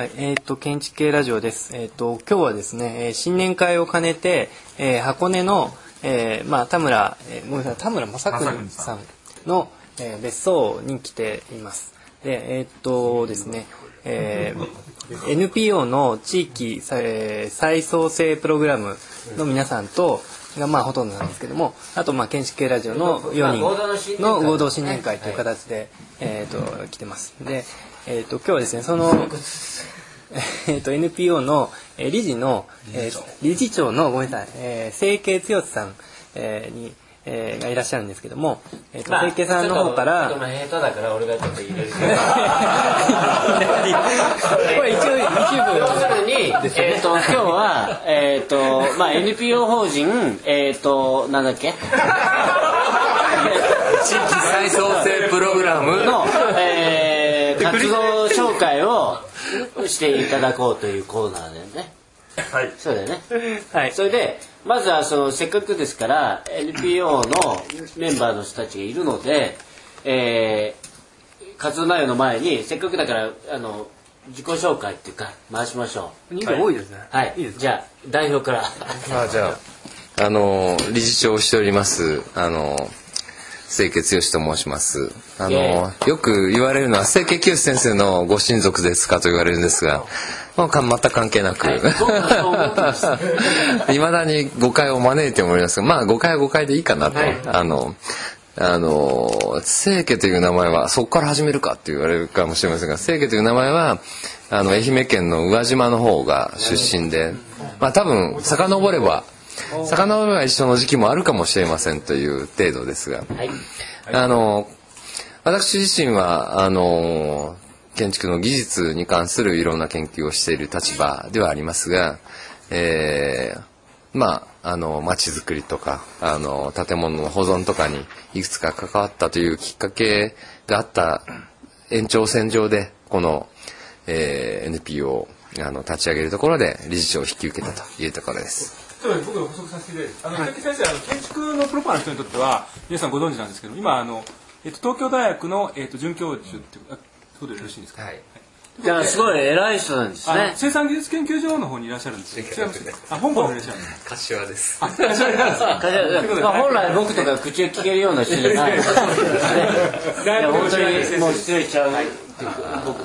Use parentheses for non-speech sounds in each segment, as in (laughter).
はい、えっ、と建築系ラジオです。えっ、と今日はですね、えー新年会を兼ねて、えー箱根の、えーまあ田村、えーごめんなさい田村正邦さんの、えー別荘に来ています。でえっ、とですね、えー NPO の地域、えー再創生プログラムの皆さんとがまあほとんどなんですけども、あとまあ建築系ラジオの4人の合同新年会という形で、えっ、と来てます。で、えっ、と今日はですねそのえー、と NPO の、えー理事の、えー理事長のごめんなさい、えー、清家剛さん、えーに、えーがいらっしゃるんですけども、えーと清家さんの方から、ちょっと下手だから俺がちょっと入れるこれ一応 YouTube 要するに、えっ、と今日はえっ、とまあ NPO 法人えっ、となんだっけ？地域再創生プログラム。の、えー、活動紹介をしていただこうというコーナーでね。はいそうだよね。はいそれでまずはそのせっかくですから NPO のメンバーの人たちがいるので、えー活動内容の前にせっかくだからあの自己紹介っていうか回しましょう。人数多いですねはい。いいですかじゃあ代表から。まあじゃああの理事長をしておりますあの清家剛と申します。あのよく言われるのは清家清先生のご親族ですかと言われるんですがまあか全く関係なく、はいま (laughs) だに誤解を招いておりますがまあ誤解は誤解でいいかなと、はい。あのあの清家という名前はそこから始めるかって言われるかもしれませんが清家という名前はあの愛媛県の宇和島の方が出身でまあ多分遡れば遡れば一緒の時期もあるかもしれませんという程度ですがはい。あの私自身はあの建築の技術に関するいろんな研究をしている立場ではありますが、えーまああの街づくりとかあの建物の保存とかにいくつか関わったというきっかけがあった延長線上でこの、えー NPO をあの立ち上げるところで理事長を引き受けたというところです。ちょっと僕が補足させていただいて、あの、はい、先生、あの建築のプロパーの人にとっては、皆さんご存知なんですけど、今、あの、えっと、東京大学の、えっと、准教授っていう、あそうでよろしいですか？はいじゃあすごい偉い人なんですね。生産技術研究所の方にいらっしゃるんですよ。違いますあ、本校にいらっしゃるんです。柏です。か。本来僕とか口を聞けるような人じゃない。(laughs) いや本当にもう失礼しちゃう。僕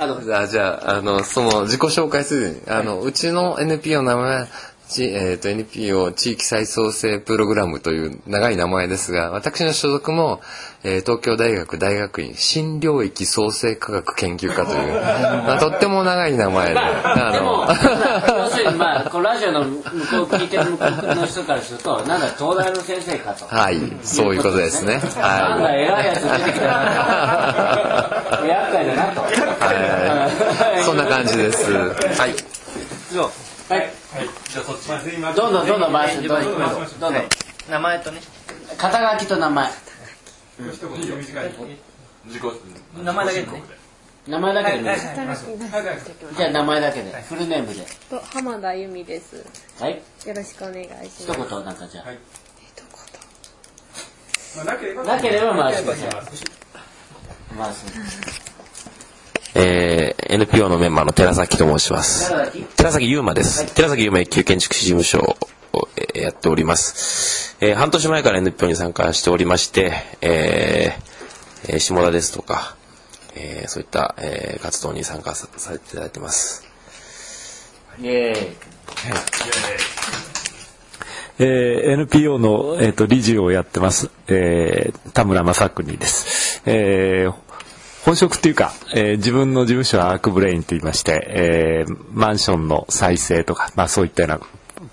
あのあじゃあ、あの、その自己紹介するに、あの、うちの NPO の名前は、ちえっ、と、NPO 地域再創生プログラムという長い名前ですが、私の所属も、えー東京大学大学院新領域創生科学研究科という、(laughs) まあ、とっても長い名前で、であもの、(laughs) 要するにまあこのラジオの向こう聞いてる向こうの人からするとなんだ東大の先生かと。はい、そういうことですね。なんだは偉いやつ出てきたな。(laughs) 厄介だなと。い。はい。そんな感じです。はい。はい。どんどんどんどん回してどんどんどんどんどん名前とね肩書きと名前名前だけでね名前だけでねじゃあ名前だけでフルネームでと浜田由美です。はいよろしくお願いし一ます。言なんかじゃまあなければあなければ回してください回すえー NPO のメンバーの寺崎と申します。寺崎寺崎優馬です。寺崎優馬一級建築士事務所をえーやっております。えー半年前から NPO に参加しておりまして、えーえー下田ですとか、えーそういった、えー活動に参加ささせていただいてます。イエーイえー NPO の、えー、と理事をやってます、えー田村正邦です、えー本職っていうか、えー自分の事務所はアークブレインと言いまして、えーマンションの再生とか、まあ、そういったような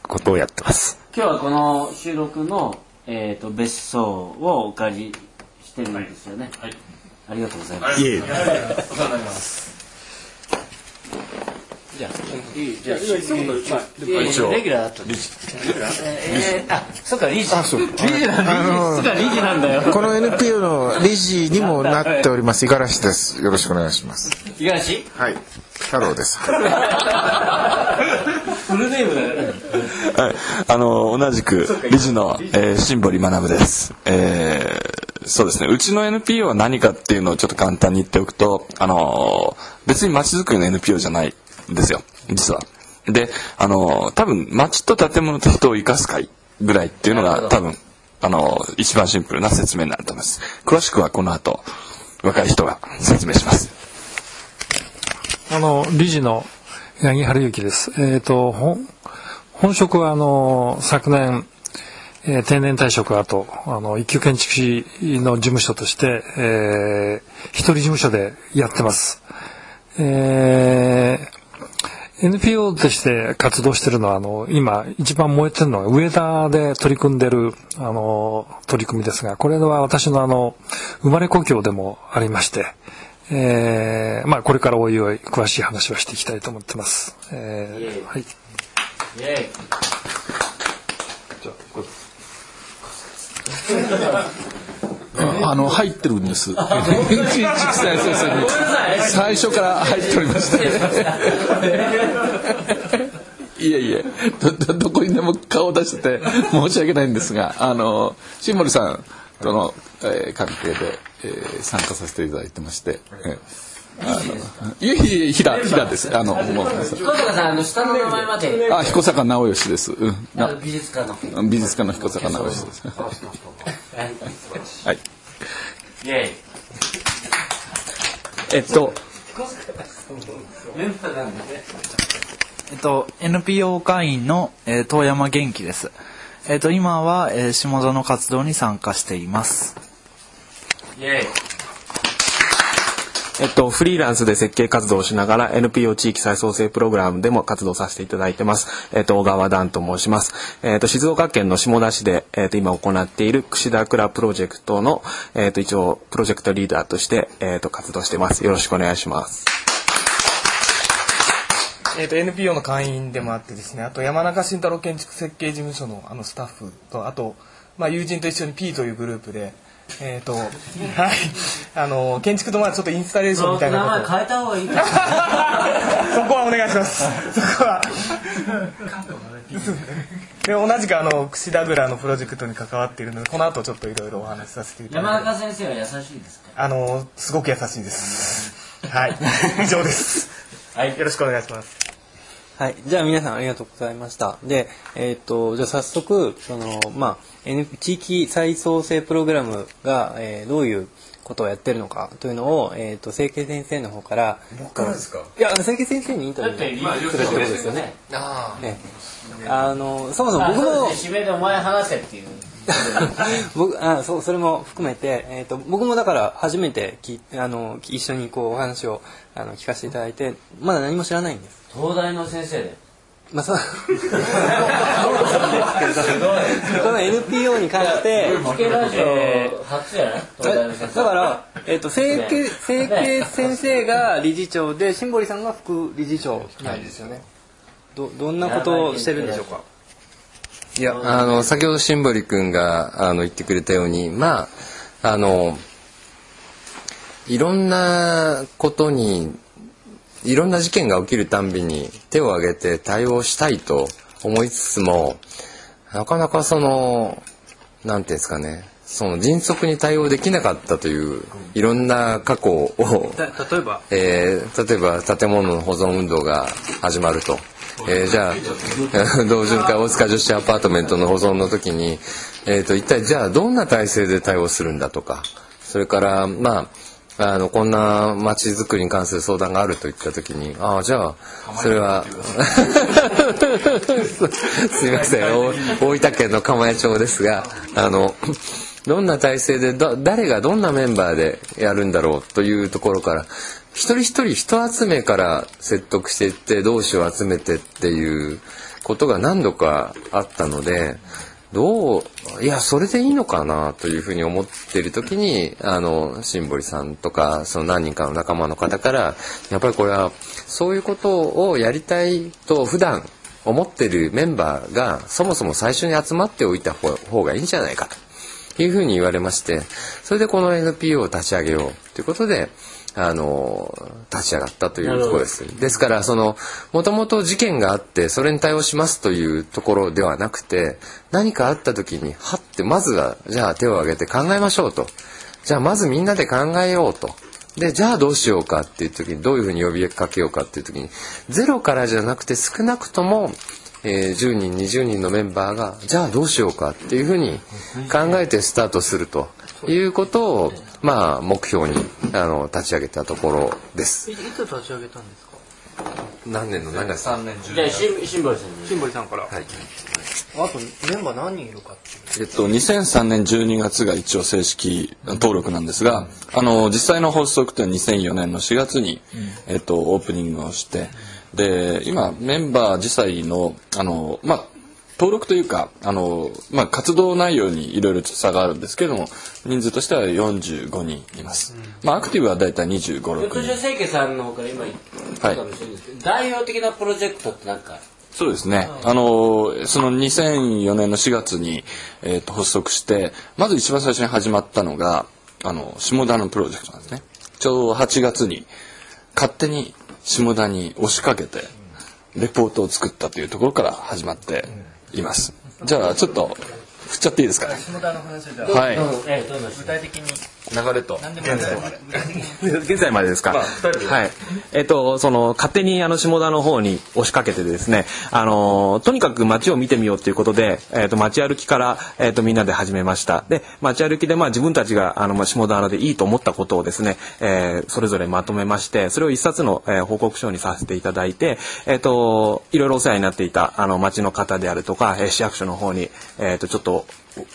ことをやってます。今日はこの収録の、えー、と別荘をお借りしてるんですよね、ありがとうございます。いえじゃあいいじゃあいやレギュラーだった。理事えー、あそっか理事あそう理事なんだそっか理事なんだよ。この NPO の理事にもなっております。五十嵐です。よろしくお願いします。五十嵐？はい。太郎です。フルネームだよはい、あの同じく理事の、えー、新堀学です、えーそうですね。うちの NPO は何かっていうのをちょっと簡単に言っておくとあの別に街づくりの NPO じゃないんですよ、実は。で、あの、多分街と建物と人を生かす会ぐらいっていうのが多分、あの、一番シンプルな説明になると思います。詳しくはこの後、若い人が説明します。あの、理事の八木春之です。えっ、と、本、本職はあの、昨年、えー定年退職後、あの、一級建築士の事務所として、えー一人事務所でやってます。えー NPO として活動してるのは、あの、今、一番燃えてるのは、上田で取り組んでる、あの、取り組みですが、これは私のあの、生まれ故郷でもありまして、えーまあ、これからおいおい詳しい話をしていきたいと思ってます。えーはい。イエあ (laughs) の入ってるんです。(laughs) 最初から入っておりまして。いえいえ。どどどこにでも顔を出してて申し訳ないんですがあの新森さんとの、えー関係で、えー参加させていただいてまして、えーあのいえいえ平平です。あのもう彦坂さんあの下の名前まで。あ彦坂直義です、うん、美術家の。美術家の彦坂直義です。(laughs) はいはいイエえっと、メンバーなんでねえっと、NPO 会員の、えー遠山元気です。えっと、今は、えー下田の活動に参加しています。イエーイえっと、フリーランスで設計活動をしながら NPO 地域再創生プログラムでも活動させていただいてます。えっと、小川段と申します。えっと、静岡県の下田市で、えっと、今行っている串田倉プロジェクトの、えっと、一応、プロジェクトリーダーとして、えっと、活動してます。よろしくお願いします。えー、と NPO の会員でもあってですねあと山中慎太郎建築設計事務所のあのスタッフとあと、まあ、友人と一緒に P というグループで、えーとはい、あの建築とまあちょっとインスタレーションみたいなこと。変えた方がいいか (laughs) そこはお願いします。そこは。で同じくあの串田蔵のプロジェクトに関わっているのでこの後ちょっといろいろお話しさせていただ山いて。中先生は優しいですか？あのすごく優しいです。はい。以上です。はい。よろしくお願いしますはい。じゃあ皆さんありがとうございました。で、えっ、と、じゃあ早速、その、まあ、N、地域再創生プログラムが、えーどういうことをやってるのかというのを、えっ、と、清家先生の方から。僕からですか？いや、清家先生にインタビューだってするってことですよね。あええあの、そもそも僕も指名でお前話せっていう僕あそうそれも含めて、えー、と僕もだから初めてきあの一緒にこうお話をあの聞かせていただいてまだ何も知らないんです。東大の先生でまあ、そうこの NPO に関して、えオ初やね東大の先生だから、えっ、と、清家、清家先生が理事長で、新堀さんが副理事長なんですよね。ど、どんなことをしてるんでしょうか。いや、あの、先ほど新堀君があの言ってくれたように、まあ、あの、いろんなことに、いろんな事件が起きるたんびに手を挙げて対応したいと思いつつも、なかなかその、なんていうんですかね、その迅速に対応できなかったという、いろんな過去を、た例えば、えー例えば建物の保存運動が始まると、えーじゃあ (laughs) 同潤会大塚女子アパートメントの保存の時に、えー、と一体じゃあどんな体制で対応するんだとか。それからまああのこんな街づくりに関する相談があるといった時にああじゃあそれは (laughs) すいません大分県の釜谷町ですがあのどんな体制で誰がどんなメンバーでやるんだろうというところから一人一人人集めから説得していって同志を集めてっていうことが何度かあったのでどういやそれでいいのかなというふうに思っている時にあの新堀さんとかその何人かの仲間の方からやっぱりこれはそういうことをやりたいと普段思ってるメンバーがそもそも最初に集まっておいた方がいいんじゃないかというふうに言われましてそれでこの NPO を立ち上げようということであの立ち上がったというところです。ですからそのもともと事件があってそれに対応しますというところではなくて何かあった時にはってまずはじゃあ手を挙げて考えましょうと。じゃあまずみんなで考えようと。でじゃあどうしようかっていう時にどういうふうに呼びかけようかっていう時にゼロからじゃなくて少なくとも、えー、10人20人のメンバーがじゃあどうしようかっていうふうに考えてスタートするということを、まあ、目標にあの立ち上げたところです。いつ立ち上げたんですか？何年の何月3年じゃあしんしんぼりさんにしんぼりさんから、はい。あとメンバー何人いるかっていう。えっと、2003年12月が一応正式登録なんですが、あの、実際の発足って2004年の4月に、えっと、オープニングをして、で、今、メンバー自体の、あの、まあ、登録というか、あの、まあ、活動内容にいろいろ差があるんですけれども、人数としては45人います。まあ、アクティブはだいたい25、ひょっ6人。清家さんの方から今言ったかもしれないですけど、代表的なプロジェクトってなんか？そうですね。あの、その2004年の4月に、えーと発足して、まず一番最初に始まったのが、あの、下田のプロジェクトなんですね。ちょうど8月に、勝手に下田に押しかけて、レポートを作ったというところから始まっています。じゃあ、ちょっと、振っちゃっていいですかね？下田の話をじゃあはいうんええどうぞ具体的に流れと。何でもいいで現在。(laughs) までですか、はい。えっとその勝手にあの下田の方に押しかけてですねあのとにかく街を見てみようということで、えっと街歩きから、えっとみんなで始めました。で街歩きでまあ自分たちがあのまあ下田でいいと思ったことをですね、えーそれぞれまとめましてそれを一冊の、えー報告書にさせていただいてえっといろいろお世話になっていたあの町の方であるとか、えー市役所の方に、えっとちょっと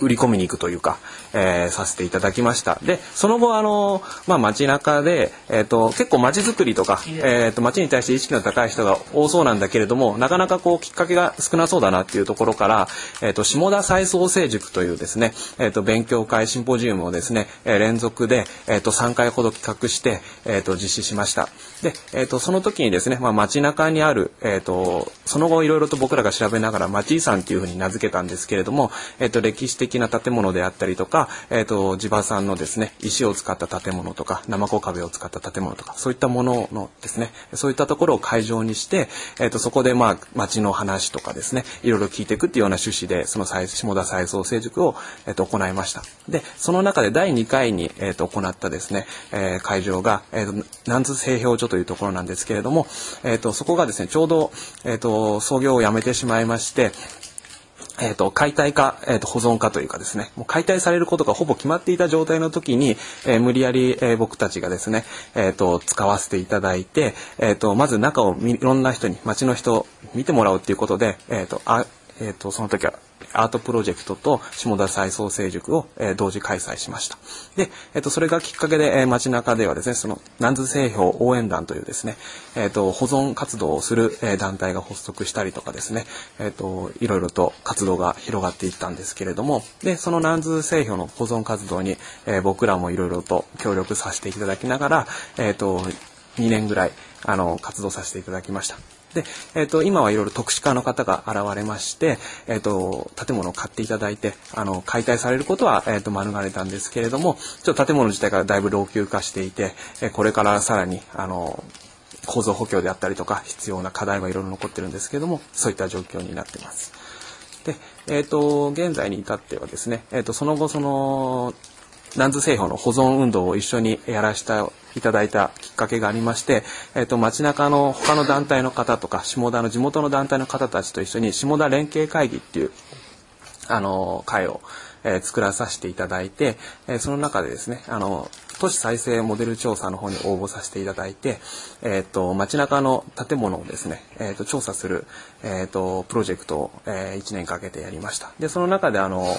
売り込みに行くというか、えーさせていただきました。で、その後、あの、まあ、街中で、えっ、と、結構街づくりとか、えっ、と、街に対して意識の高い人が多そうなんだけれども、なかなかこう、きっかけが少なそうだなっていうところから、えっ、と、下田再創生塾というですね、えっ、と、勉強会シンポジウムをですね、えー連続で、えっ、と、3回ほど企画して、えっ、と、実施しました。で、えっ、と、その時にですね、まあ、街中にある、えっ、と、その後いろいろと僕らが調べながら町遺産っていうふうに名付けたんですけれども、えっ、と、歴史的な建物であったりとか、えっ、と、地場産のですね、石を使った建物とか、生子壁を使った建物とか、そういったもののですね、そういったところを会場にして、えっ、と、そこでまあ、町の話とかですね、いろいろ聞いていくっていうような趣旨で、その下田再創成塾を、えっ、と、行いました。で、その中で第2回に、えっ、と、行ったですね、えー会場が、えっ、と、南津製氷所というところなんですけれども、えっ、と、そこがですね、ちょうど、えっ、と、創業をやめてしまいまして、えー、と解体か、えー、と保存かというかですね。もう解体されることがほぼ決まっていた状態の時に、えー無理やり、えー僕たちがですね、えー、と使わせていただいて、えー、とまず中をみいろんな人に町の人見てもらうっていうことで、えーとあえー、とその時はアートプロジェクトと下田再創成塾を、えー同時開催しました。で、えっと、それがきっかけで、えー街中ではですね、その南津製氷応援団というですね、えっと、保存活動をする、えー団体が発足したりとかですね、えっと、いろいろと活動が広がっていったんですけれども、で、その南津製氷の保存活動に、えー僕らもいろいろと協力させていただきながら、えっと、2年ぐらい、あの、活動させていただきました。で、えっ、と、今はいろいろ特殊化の方が現れまして、えっ、と、建物を買っていただいて、あの、解体されることは、えっ、と、免れたんですけれども、ちょっと建物自体がだいぶ老朽化していて、えこれからさらに、あの、構造補強であったりとか、必要な課題はいろいろ残ってるんですけれども、そういった状況になってます。で、えっ、と、現在に至ってはですね、えっ、と、その後、その、南津製氷の保存運動を一緒にやらせていただいたきっかけがありまして、えっと街中の他の団体の方とか下田の地元の団体の方たちと一緒に下田連携会議っていうあの会を、えー作らさせていただいて、えーその中でですねあの都市再生モデル調査の方に応募させていただいて、えー、と街中の建物をですね、えー、と調査する、えー、とプロジェクトを、え1年かけてやりました。でその中であの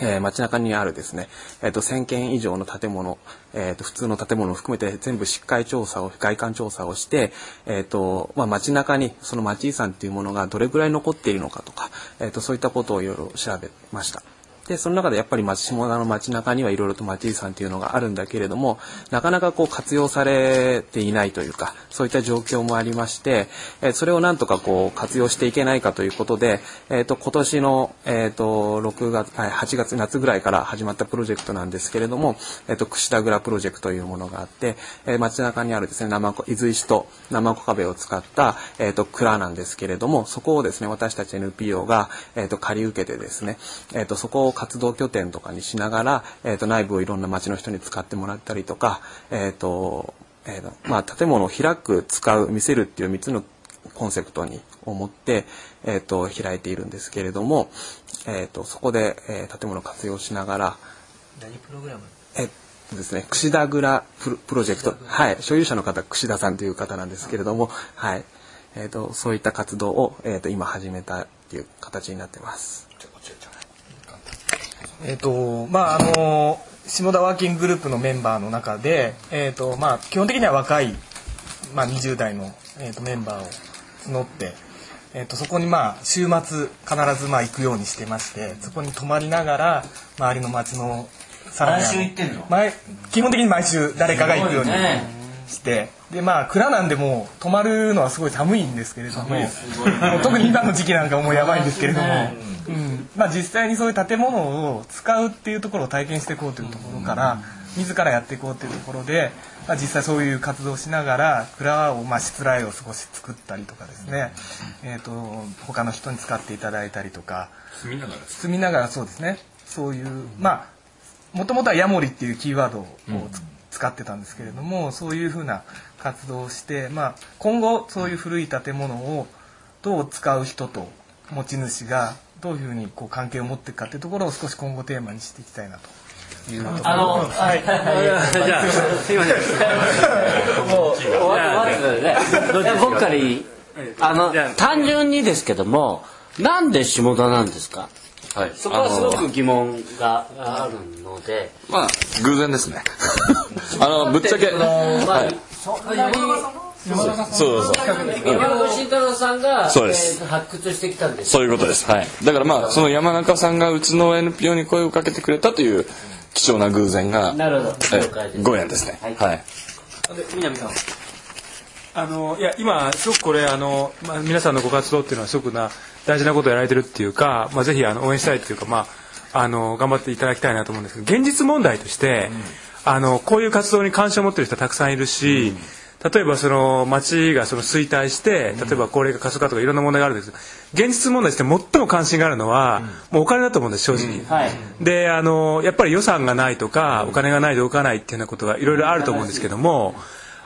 えー街中にあるですね、えー、と1000件以上の建物、えー、と普通の建物を含めて全部疾患調査を外観調査をして、えーとまあ、街中にその街遺産っていうものがどれぐらい残っているのかとか、えー、とそういったことをいろいろ調べました。でその中でやっぱり町下田の街中にはいろいろと町遺産っていうのがあるんだけれどもなかなかこう活用されていないというかそういった状況もありまして、えそれをなんとかこう活用していけないかということで、えー、と今年の、えー、と6月8月夏ぐらいから始まったプロジェクトなんですけれども、えー、と串田蔵プロジェクトというものがあって、えー街中にあるですね生子伊豆石と生子壁を使った、えー、と蔵なんですけれどもそこをですね私たち NPO が、えー、と借り受けてですね、えー、とそこを活動拠点とかにしながら、えー、と内部をいろんな町の人に使ってもらったりとか、えーとえーとまあ、建物を開く使う見せるっていう3つのコンセプトに思って、えー、と開いているんですけれども、えー、とそこで、えー建物を活用しながら何プログラム？えっとですね、串田蔵プロプロジェクト、はい、所有者の方串田さんという方なんですけれども、はい、えっ、とそういった活動をえっ、と今始めたっていう形になってます。えっ、とまああの下田ワーキンググループのメンバーの中で、えっとまあ、基本的には若い、まあ、20代の、えー、とメンバーを募って、えー、とそこにまあ週末必ずまあ行くようにしてましてそこに泊まりながら周りの町のさらに毎週行ってんの？毎基本的に毎週誰かが行くようにして、でまあ蔵なんでもう泊まるのはすごい寒いんですけれども寒いすごいもう特に今の時期なんかもうやばいんですけれども、ね。うん。まあ、実際にそういう建物を使うっていうところを体験していこうというところから、自らやっていこうというところで、まあ、実際そういう活動をしながら蔵を、まあ、しつらいを少し作ったりとかですね、えー、と他の人に使っていただいたりとか住みながら住みながらそうですね。そういうまあもともとはヤモリっていうキーワードをつ使ってたんですけれどもそういうふうな活動をして、まあ、今後そういう古い建物をどう使う人と持ち主がどういうふうにこう関係を持っていくかっていうところを少し今後テーマにしていきたいなというとあのはい。じゃあすい。ませんもう終わってますね僕からい。い。あの単純にですけどもなんで下田なんですかはい。そこはすごく疑問があるので。まあ偶然ですね。(laughs) あのぶっちゃけ、まあはい、そんなにそうそうそう、山本慎太郎さんがそうです。えー発掘してきたんですそういうことです。はい。だからまあ、その山中さんがうちの NPO に声をかけてくれたという貴重な偶然が、なるほど。ご縁ですね。はい。南さん。あのいや今すごくこれあの、まあ、皆さんのご活動っていうのはすごくな大事なことをやられてるっていうか、まあ、ぜひあの応援したいっていうか、まあ、あの頑張っていただきたいなと思うんですけど現実問題として、あのこういう活動に関心を持ってる人はたくさんいるし、例えばその町がその衰退して例えば高齢化過疎化とかいろんな問題があるんですけど現実問題として最も関心があるのは、もうお金だと思うんです正直。はい。であのやっぱり予算がないとかお金がないと動かないっていうようなことがいろいろあると思うんですけども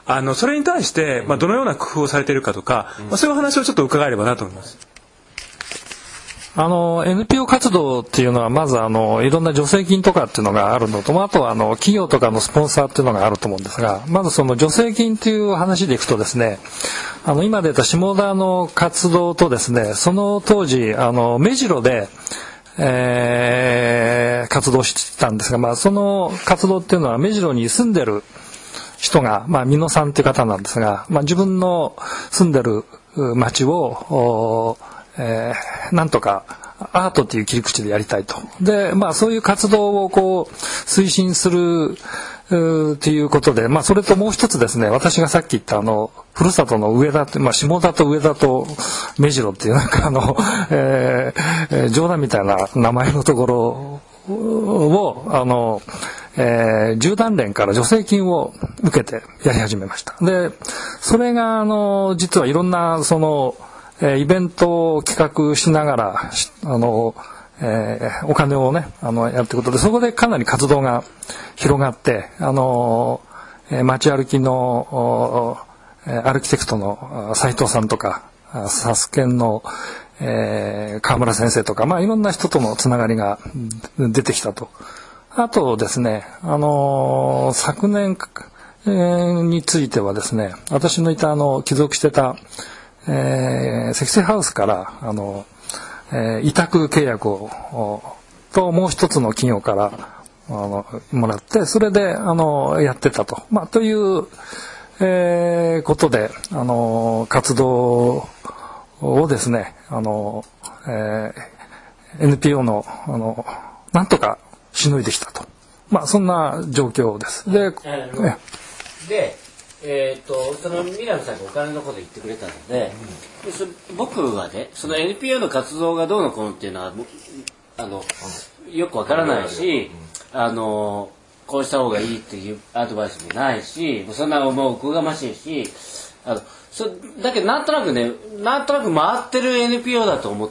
あのそれに対して、まあ、どのような工夫をされているかとか、まあ、そういうお話をちょっと伺えればなと思います。あの NPO 活動っていうのはまずあのいろんな助成金とかっていうのがあるのとあとはあの企業とかのスポンサーっていうのがあると思うんですがまずその助成金っていう話でいくとですねあの今出た下田の活動とですねその当時あの目白でえー活動してたんですが、まあ、その活動っていうのは目白に住んでる人が、まあ、美濃さんっていう方なんですが、まあ、自分の住んでる町を、えーなんとかアートっていう切り口でやりたいと。で、まあそういう活動をこう推進するうっていうことで、まあそれともう一つですね、私がさっき言ったあの、ふるさとの上田って、まあ下田と上田と目白っていうなんかあの、(laughs) えーえー冗談みたいな名前のところを、あの、えー、10団連から助成金を受けてやり始めました。で、それが、あの、実はいろんな、その、イベントを企画しながら、あの、えーお金をね、あの、やっていくことで、そこでかなり活動が広がって、あの、街歩きの、アルキテクトの斉藤さんとか、サスケンの、えー河村先生とか、まあ、いろんな人とのつながりが出てきたと。あとですね、あのー昨年についてはですね、私のいたあの、帰属してた、えー、積水ハウスから、あの、えー委託契約を、おと、もう一つの企業から、あの、もらって、それで、あの、やってたと。まあ、という、えーことで、あの、活動をですね、あの、えー NPO の、あの、なんとかしのいできたと。まあ、そんな状況です。で、えで、えー、とそのミラムさんがお金のこと言ってくれたので,、でそ僕はねその NPO の活動がどうのこうのっていうのはあのよくわからないし、あのこうした方がいいっていうアドバイスもないしそんなもうおこがましいしあのそだけどなんとなくねなんとなく回ってる NPO だと思っ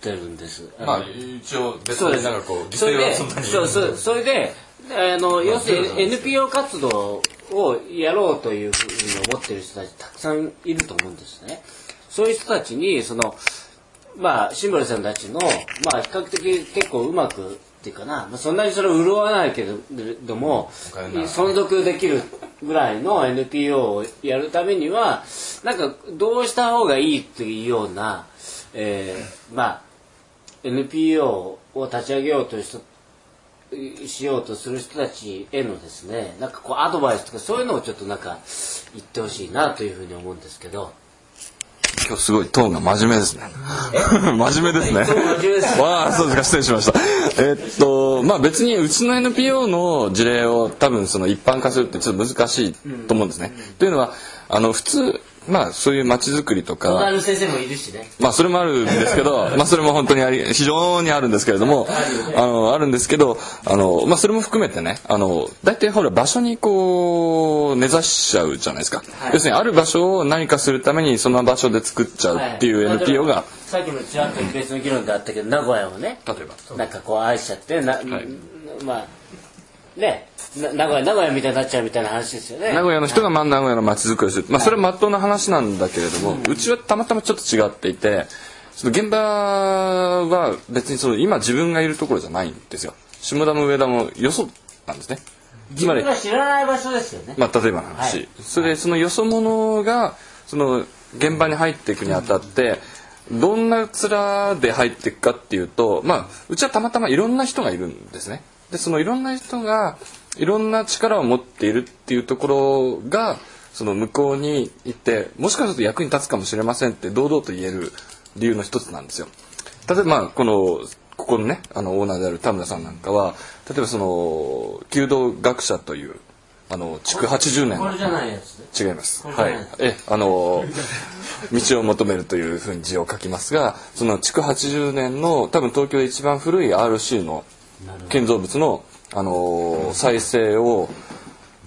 てるんです。まあの一応別になんかこうそんなに。そうそうそれであの要するに NPO 活動をやろうというふうに思ってる人たちたくさんいると思うんですね。そういう人たちにそのまあシンボルさんたちのまあ比較的結構うまくっていうかな、まあ、そんなにそれを潤わないけれども存続できるぐらいの NPO をやるためにはなんかどうした方がいいっていうような、えーまあ NPO を立ち上げようという人しようとする人たちへのですねなんかこうアドバイスとかそういうのをちょっとなんか言ってほしいなというふうに思うんですけど今日すごいトーンが真面目ですね。真面目ですね。わあ、そうですか、失礼しました。えっと、まあ別にうちの NPO の事例を多分その一般化するってちょっと難しいと思うんですね。というのは、あの、普通、まあそういう街づくりとか、隣の先生もいるしね。まあそれもあるんですけど、(laughs) まあそれも本当にあり、非常にあるんですけれども、あの、あるんですけど、あの、まあそれも含めてね、あの、大体ほら場所にこう、根ざしちゃうじゃないですか。要するにある場所を何かするためにその場所で作っちゃうっていう NPO が、さっきもちらっと別の議論であったけど名古屋をね例えば。なんかこう愛しちゃってな、まあねな名古屋名古屋みたいになっちゃうみたいな話ですよね名古屋の人がまあ名古屋の街づくりをする。まあそれは真っ当な話なんだけれども、うちはたまたまちょっと違っていて、その現場は別にその今自分がいるところじゃないんですよ。下田も上田もよそなんですね。自分が知らない場所ですよねまあ、例えばの話、はいそれでそのよそ者がその現場に入っていくにあたってどんな面で入っていくかっていうと、まあ、うちはたまたまいろんな人がいるんですね。でそのいろんな人がいろんな力を持っているっていうところがその向こうに行ってもしかすると役に立つかもしれませんって堂々と言える理由の一つなんですよ。例えばまあこのここのねあのオーナーである田村さんなんかは例えばその弓道学者というあの築80年これじゃないやつ違います。はい。え、あの道を求めるというふうに字を書きますが、その築80年の多分東京で一番古い RC の建造物のあの再生を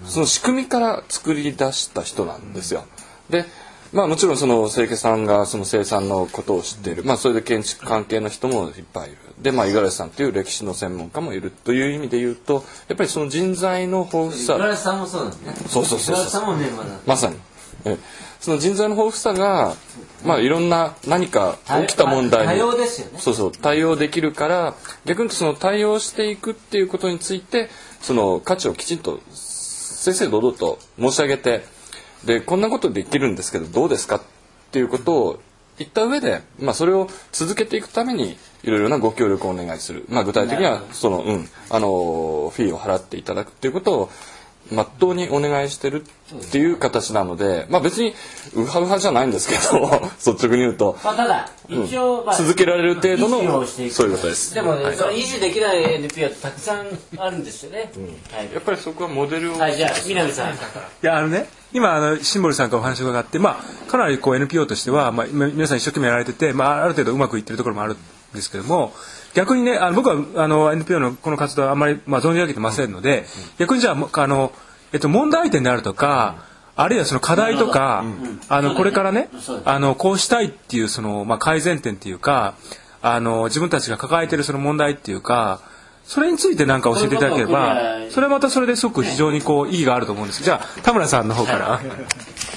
その仕組みから作り出した人なんですよ。で、まあもちろんその清家さんがその生産のことを知っている。まあそれで建築関係の人もいっぱいいる。で、まあ五十嵐さんという歴史の専門家もいるという意味で言うと、やっぱりその人材の豊富さ。五十嵐さんもそうなんですねそうそうそうそう五十嵐さんもメンバーだまさに。えその人材の豊富さが、まあいろんな何か起きた問題に。対応できるから、逆にその対応していくっていうことについて、その価値をきちんと正々堂々と申し上げて、で、こんなことできるんですけどどうですかっていうことを言った上で、まあそれを続けていくために、いろいろなご協力をお願いする。まあ具体的には、その、うん、あの、フィーを払っていただくっていうことを、まっとうにお願いしてるっていう形なので、まあ別にウハウハじゃないんですけど、(laughs) 率直に言うと、まあ、ただ一応、まあ続けられる程度のそういうことです。でもね、はい。その維持できない NPO ってたくさんあるんですよね、はい、やっぱりそこはモデルを、はいじゃあ南さん。いやあのね今あのシンボルさんからお話を伺って、まあ、かなりこう NPO としては、まあ、今皆さん一生懸命やられてて、まあ、ある程度うまくいってるところもあるんですけども逆にねあの僕はあの NPO のこの活動はあんまり、まあ、存じ上げてませんので、逆にじゃああの、えっと、問題点であるとか、あるいはその課題とか、あのこれからねあのこうしたいっていうその、まあ、改善点っていうかあの自分たちが抱えてるその問題っていうかそれについて何か教えていただければそれはまたそれですごく非常にこう意義があると思うんです。じゃあ田村さんの方から。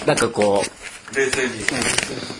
なんかこう冷静に。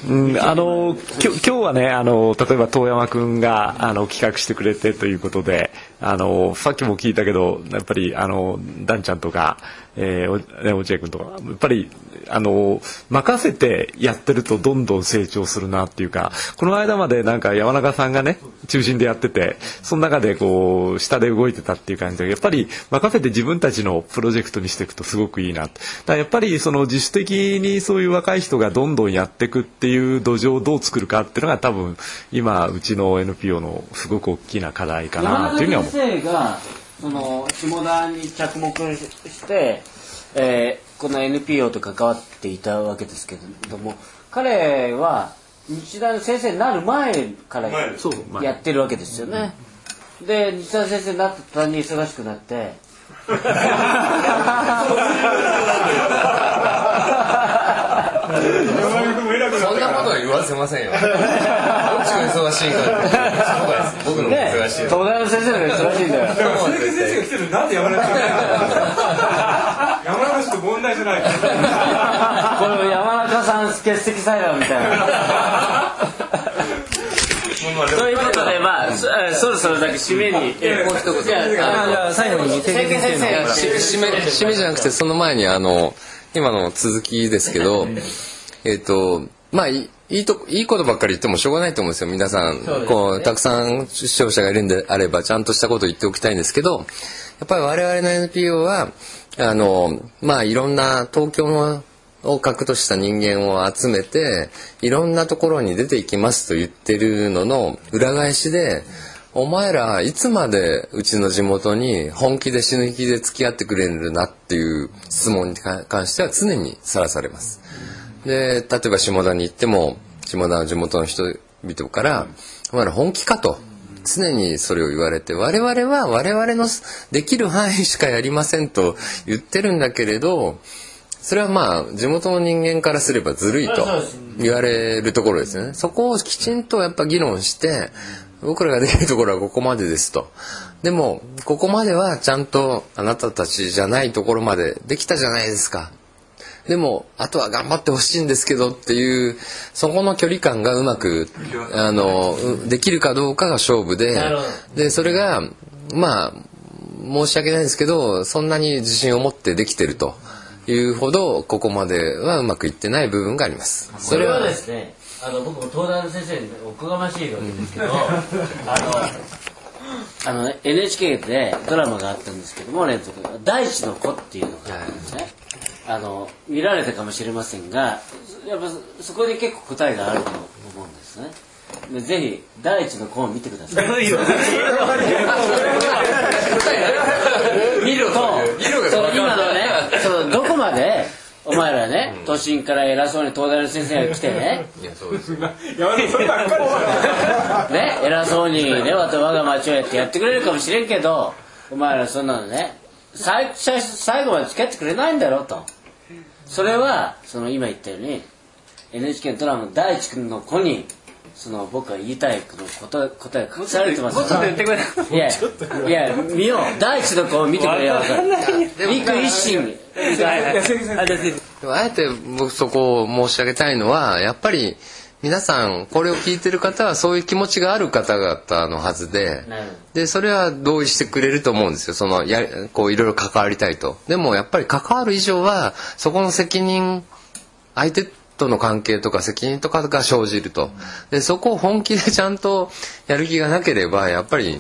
うん、あのきょ今日はねあの例えば遠山君があの企画してくれてということであのさっきも聞いたけどやっぱりあのダンちゃんとか、えー、落合君とかやっぱりあの任せてやってるとどんどん成長するなっていうかこの間までなんか山中さんがね中心でやっててその中でこう下で動いてたっていう感じでやっぱり任せて自分たちのプロジェクトにしていくとすごくいいな。だからやっぱりその自主的にそういう若い人がどんどんやっていくっていう土壌をどう作るかっていうのが多分今うちの NPO のすごく大きな課題かなっていうふうには思う。その下田に着目して、えーこの NPO と関わっていたわけですけれども彼は日大の先生になる前からやってるわけですよね。で日大の先生になった途端に忙しくなって。(laughs) そんなことは言わせませんよ。落忙しいから僕のも忙しい東大の先生の忙しいんだよ。鈴木先生が来てるなんで山中さん山中さんと問題じゃない。これ山中さん欠席裁判みたいな。ということでまあそそろそろだけ締めにもう一言。じゃあじゃあ最後に先生し締め締めじゃなくてその前にあの今の続きですけどえっとまあいいいいといいことばっかり言ってもしょうがないと思うんですよ皆さん、こうたくさん視聴者がいるんであればちゃんとしたことを言っておきたいんですけどやっぱり我々の NPO はあのまあいろんな東京のを核とした人間を集めていろんなところに出ていきますと言ってるのの裏返しでお前らいつまでうちの地元に本気で死ぬ気で付き合ってくれるなっていう質問に関しては常にさらされます。で例えば下田に行っても下田の地元の人々から「お前ら本気か?」と。常にそれを言われて我々は我々のできる範囲しかやりませんと言ってるんだけれどそれはまあ地元の人間からすればずるいと言われるところですよね。そこをきちんとやっぱ議論して僕らができるところはここまでですと。でもここまではちゃんとあなたたちじゃないところまでできたじゃないですか。でもあとは頑張ってほしいんですけどっていうそこの距離感がうまくあのできるかどうかが勝負ででそれがまあ申し訳ないですけどそんなに自信を持ってできてるというほどここまではうまくいってない部分があります。それはですねあの僕も東大の先生におこがましいわけですけど (laughs) あのあの NHK でドラマがあったんですけども連続大地の子っていうのがあるんですねあの見られたかもしれませんがやっぱそこで結構答えがあると思うんですね。でぜひ第一の子を見てください。見るとその今のねそのどこまでお前らね都心から偉そうに東大の先生が来てね。ね偉そうにね我が町をやってやってくれるかもしれんけどお前らそんなのね最最最後まで付き合ってくれないんだろうとそれはその今言ったように NHK のドラマの大地君の子にその僕が言いたい答え答えが隠されてます。もうちょっと言ってくれ。(laughs) いやいや見よう。大地の子を見てくれよ。ビク一心あえて僕そこを申し上げたいのはやっぱり皆さんこれを聞いてる方はそういう気持ちがある方々のはずででそれは同意してくれると思うんですよ。そのやこういろいろ関わりたいと。でもやっぱり関わる以上はそこの責任相手との関係とか責任とかが生じると。でそこを本気でちゃんとやる気がなければやっぱり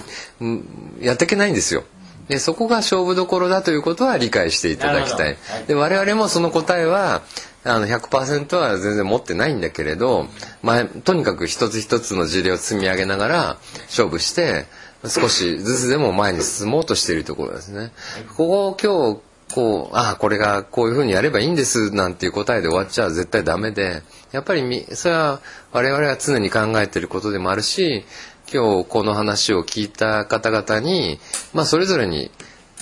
やっていけないんですよ。でそこが勝負どころだということは理解していただきたい。で我々もその答えはあの100%は全然持ってないんだけれど、まあ、とにかく一つ一つの事例を積み上げながら勝負して少しずつでも前に進もうとしているところですね。ここを今日こうああこれがこういうふうにやればいいんですなんていう答えで終わっちゃ絶対ダメでやっぱりそれは我々は常に考えていることでもあるし今日この話を聞いた方々に、まあ、それぞれに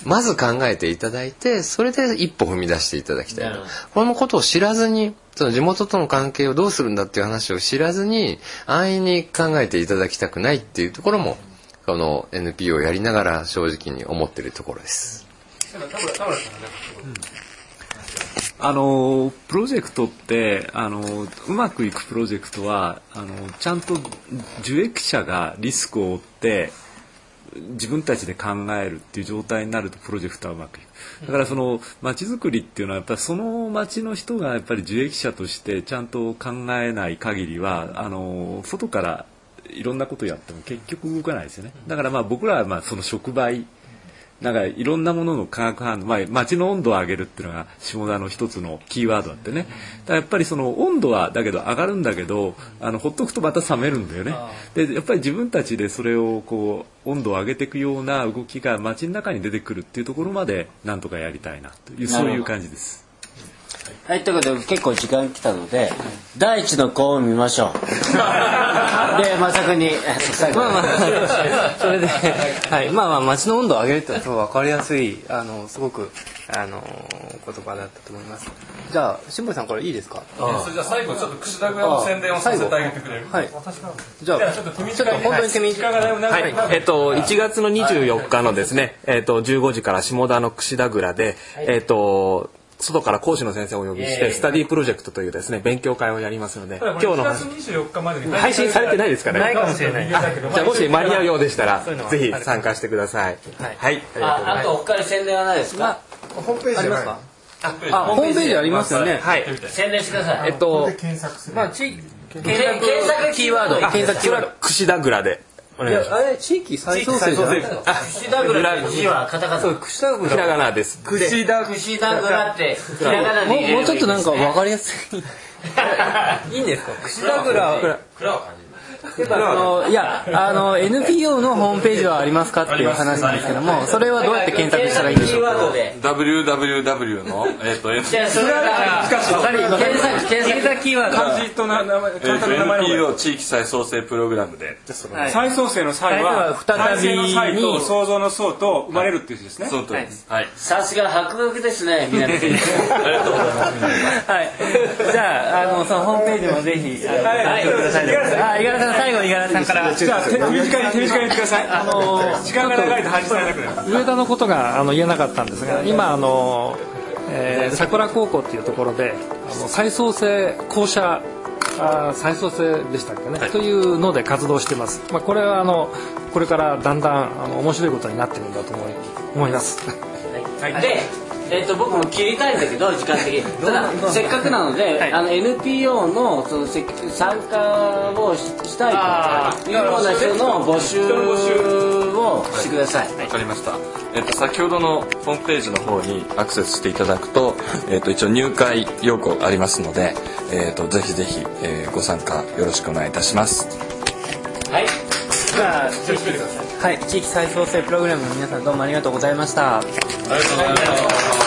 まず考えていただいてそれで一歩踏み出していただきたいと。このことを知らずにその地元との関係をどうするんだっていう話を知らずに安易に考えていただきたくないっていうところもこの NPO をやりながら正直に思っているところです。あのプロジェクトってあのうまくいくプロジェクトはあのちゃんと受益者がリスクを負って自分たちで考えるっていう状態になるとプロジェクトはうまくいく。だからその街づくりっていうのはやっぱりその街の人がやっぱり受益者としてちゃんと考えない限りはあの外からいろんなことやっても結局動かないですよね。だからまあ僕らはまあその触媒なんかいろんなものの化学反応、まあ、街の温度を上げるっていうのが下田の一つのキーワードだってね。だやっぱりその温度はだけど上がるんだけどあのほっとくとまた冷めるんだよね。でやっぱり自分たちでそれをこう温度を上げていくような動きが街の中に出てくるっていうところまでなんとかやりたいなというそういう感じです。はい、ということで結構時間来たので、第一の項を見ましょう。(laughs) で、まさくに、最後まあまあ、それで、はい、まあまあ、街の温度を上げるってのは分かりやすい、あの、すごく、あの、言葉だったと思います。じゃあ、辛坊さんこれいいですか？それじゃあ最後ちょっと串田蔵の宣伝をさせてあげてくれる？はい。じゃあ、ちょっと手短に、本当に手短に。はい、えっと、1月の24日のですね、えっと、15時から下田の櫛田蔵で、えっと、外から講師の先生をお呼びして、スタディプロジェクトというですね、勉強会をやりますので、今日の1月24日までに配信されてないですかね。ないかもしれない。じゃあもし間に合うようでしたらぜひ参加してください。はい。ああと他に宣伝はないですか、ホームページありますか？あ、ホームページありますよね。はい。宣伝してください。えっと、まあ、地、検索検索キーワード。検索キーワード。櫛田蔵で。お願いします。あれ、地域再創生じゃないですか串田蔵の字はカタカナ。そう、串田ひらがなです。串田串田蔵ってひらがなでもうもうちょっとなんか分かりやすい。(laughs) いいんですか？串田蔵。やっぱあのいやあの NPO のホームページはありますかっていう話なんですけどもそれはどうやって検索したらいいんでしょうか？www のえっとえっとじゃあそれから検索検索キーワード。漢字とな名前簡単な名前の方がいい NPO 地域再創生プログラムで。再創生の際は再生の際と創造の創と生まれるっていう字ですね。その通りです。はい。さすが博学ですね南先生ありがとうございます。はい。じゃああのそのホームページもぜひはい。ご覧ください。あ五十嵐さん最後五十嵐さんから。じゃあ手短に手短に言ってください。あの時間が長いと配信されなくなる。上田のことがあの言えなかったんですが今あの、えー桜高校っていうところであの再創生校舎あー再創生でしたっけね、というので活動してます、まあ、これはあのこれからだんだんあの面白いことになっているんだと思い思います。で、えっと僕も切りたいんだけど時間的に。(laughs) ただせっかくなので、あの NPO のそのせ参加をししたいと。いうような人の募集をしてください、わかりました。えっと先ほどのホームページの方にアクセスしていただくと、(laughs) えっと一応入会要項ありますので、えっとぜひぜひ、えーご参加よろしくお願いいたします。はい。じゃあ地域はい。地域再創生プログラムの皆さんどうもありがとうございました。ありがとうございます。